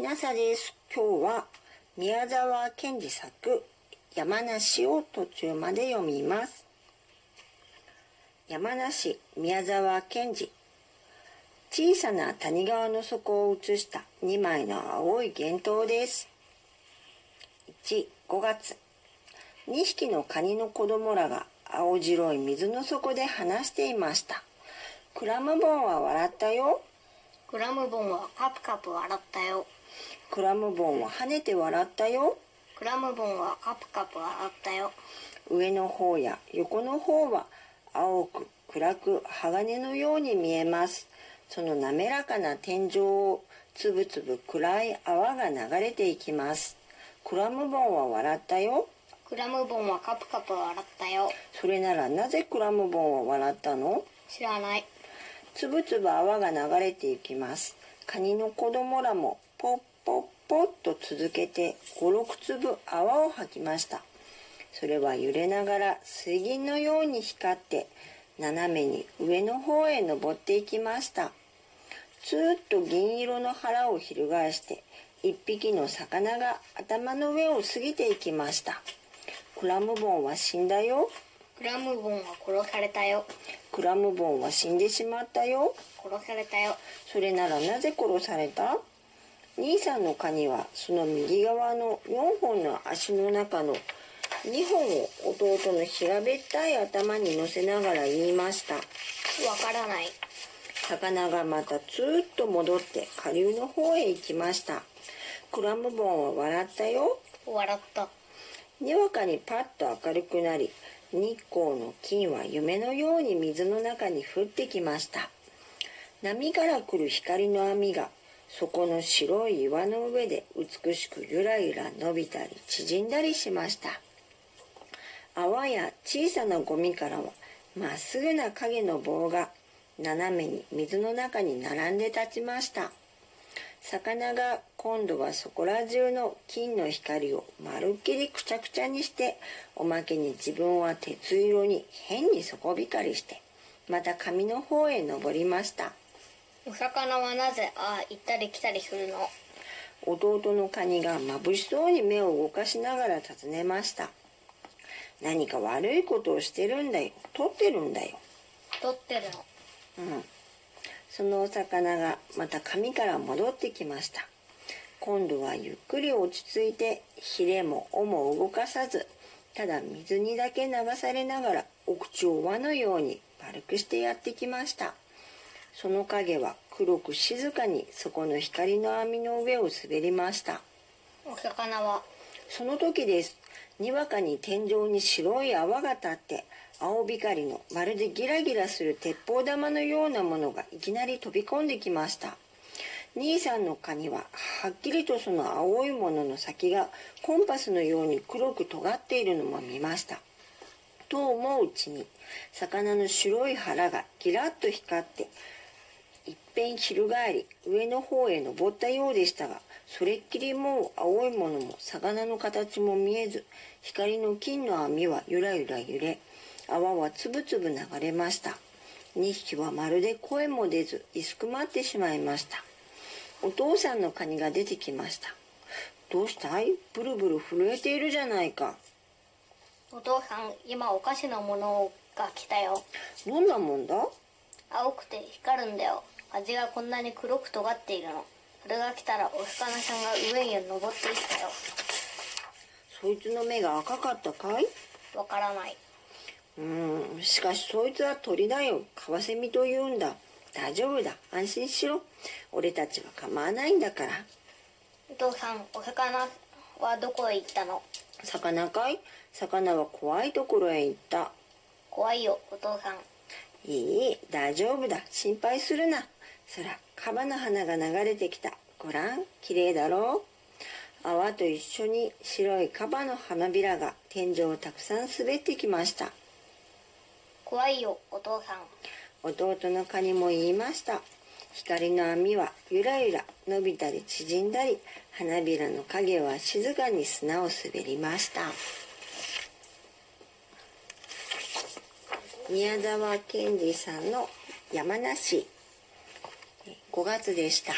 きなさです。今日は宮沢賢治作山梨を途中まで読みます。山梨宮沢賢治小さな谷川の底を映した2枚の青い幻灯です。1、5月2匹のカニの子供らが青白い水の底で話していました。クラムボンは笑ったよ。クラムボンはカプカプ笑ったよ。クラムボンは跳ねて笑ったよ。クラムボンはカプカプ笑ったよ。上の方や横の方は青く暗く鋼のように見えます。その滑らかな天井をつぶつぶ暗い泡が流れていきます。クラムボンは笑ったよ。クラムボンはカプカプ笑ったよ。それならなぜクラムボンは笑ったの？知らない。つぶつぶ泡が流れていきます。カニの子供らもポッポッポッと続けて5、6粒泡を吐きました。それは揺れながら水銀のように光って斜めに上の方へ登っていきました。ずーっと銀色の腹を翻して一匹の魚が頭の上を過ぎていきました。クラムボンは死んだよ。クラムボンは殺されたよ。クラムボンは死んでしまったよ。殺されたよ。それならなぜ殺された？兄さんのカニはその右側の4本の足の中の2本を弟の平べったい頭に乗せながら言いました。わからない。魚がまたずーっと戻って下流の方へ行きました。クラムボンは笑ったよ。笑った。にわかにパッと明るくなり、日光の金は夢のように水の中に降ってきました。波から来る光の網がそこの白い岩の上で美しくゆらゆら伸びたり縮んだりしました。泡や小さなゴミからはまっすぐな影の棒が斜めに水の中に並んで立ちました。魚が今度はそこら中の金の光をまるっきりくちゃくちゃにしておまけに自分は鉄色に変に底光りしてまた紙の方へ登りましたお魚はなぜああ行ったり来たりするの？弟のカニが眩しそうに目を動かしながら尋ねました。何か悪いことをしてるんだよ取ってるんだよ取ってるの？うん。そのお魚がまた紙から戻ってきました。今度はゆっくり落ち着いてヒレも尾も動かさずただ水にだけ流されながらお口を輪のように丸くしてやってきましたその影は黒く静かにそこの光の網の上を滑りました。お魚は？その時です。にわかに天井に白い泡が立って青光のまるでギラギラする鉄砲玉のようなものがいきなり飛び込んできました。兄さんのカニははっきりとその青いものの先がコンパスのように黒く尖っているのも見ました。と思ううちに魚の白い腹がギラッと光ってぺん翻り上の方へ登ったようでしたがそれっきりもう青いものも魚の形も見えず光の金の網はゆらゆら揺れ泡はつぶつぶ流れました。2匹はまるで声も出ず居すくまってしまいました。お父さんのカニが出てきました。どうしたい？ブルブル震えているじゃないか。お父さん今お菓子のものが来たよ。どんなもんだ？青くて光るんだよ味がこんなに黒く尖っているの。それが来たらお魚さんが上に登っていったよ。そいつの目が赤かったかい？わからない。うーん。しかしそいつは鳥だよ。カワセミと言うんだ。大丈夫だ。安心しろ。俺たちは構わないんだから。お父さんお魚はどこへ行ったの？魚かい？魚は怖いところへ行った。怖いよお父さん。いい。大丈夫だ。心配するなそらカバの花が流れてきた。ごらん綺麗だろう。泡と一緒に白いカバの花びらが天井をたくさん滑ってきました。怖いよお父さん。弟のカニも言いました。光の網はゆらゆら伸びたり縮んだり花びらの影は静かに砂を滑りました。宮沢賢治さんの山梨5月でした。